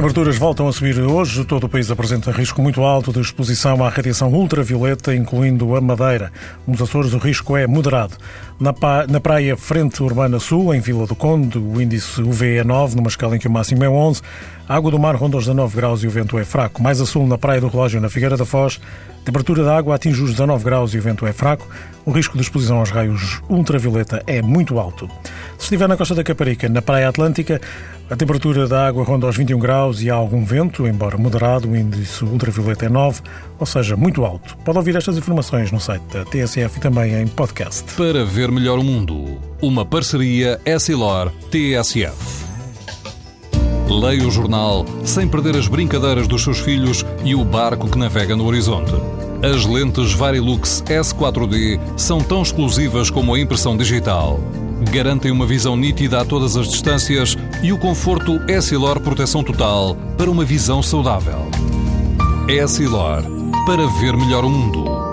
Temperaturas voltam a subir hoje. Todo o país apresenta risco muito alto de exposição à radiação ultravioleta, incluindo a Madeira. Nos Açores, o risco é moderado. Na, na praia Frente Urbana Sul, em Vila do Conde, o índice UV é 9, numa escala em que o máximo é 11. A água do mar ronda os 19 graus e o vento é fraco. Mais a sul, na Praia do Relógio, na Figueira da Foz, a temperatura da água atinge os 19 graus e o vento é fraco. O risco de exposição aos raios ultravioleta é muito alto. Se estiver na costa da Caparica, na Praia Atlântica, a temperatura da água ronda aos 21 graus e há algum vento, embora moderado, o índice ultravioleta é 9, ou seja, muito alto. Pode ouvir estas informações no site da TSF e também em podcast. Para ver melhor o mundo, uma parceria Essilor-TSF. Leia o jornal sem perder as brincadeiras dos seus filhos e o barco que navega no horizonte. As lentes Varilux S4D são tão exclusivas como a impressão digital. Garantem uma visão nítida a todas as distâncias e o conforto Essilor Proteção Total para uma visão saudável. Essilor, para ver melhor o mundo.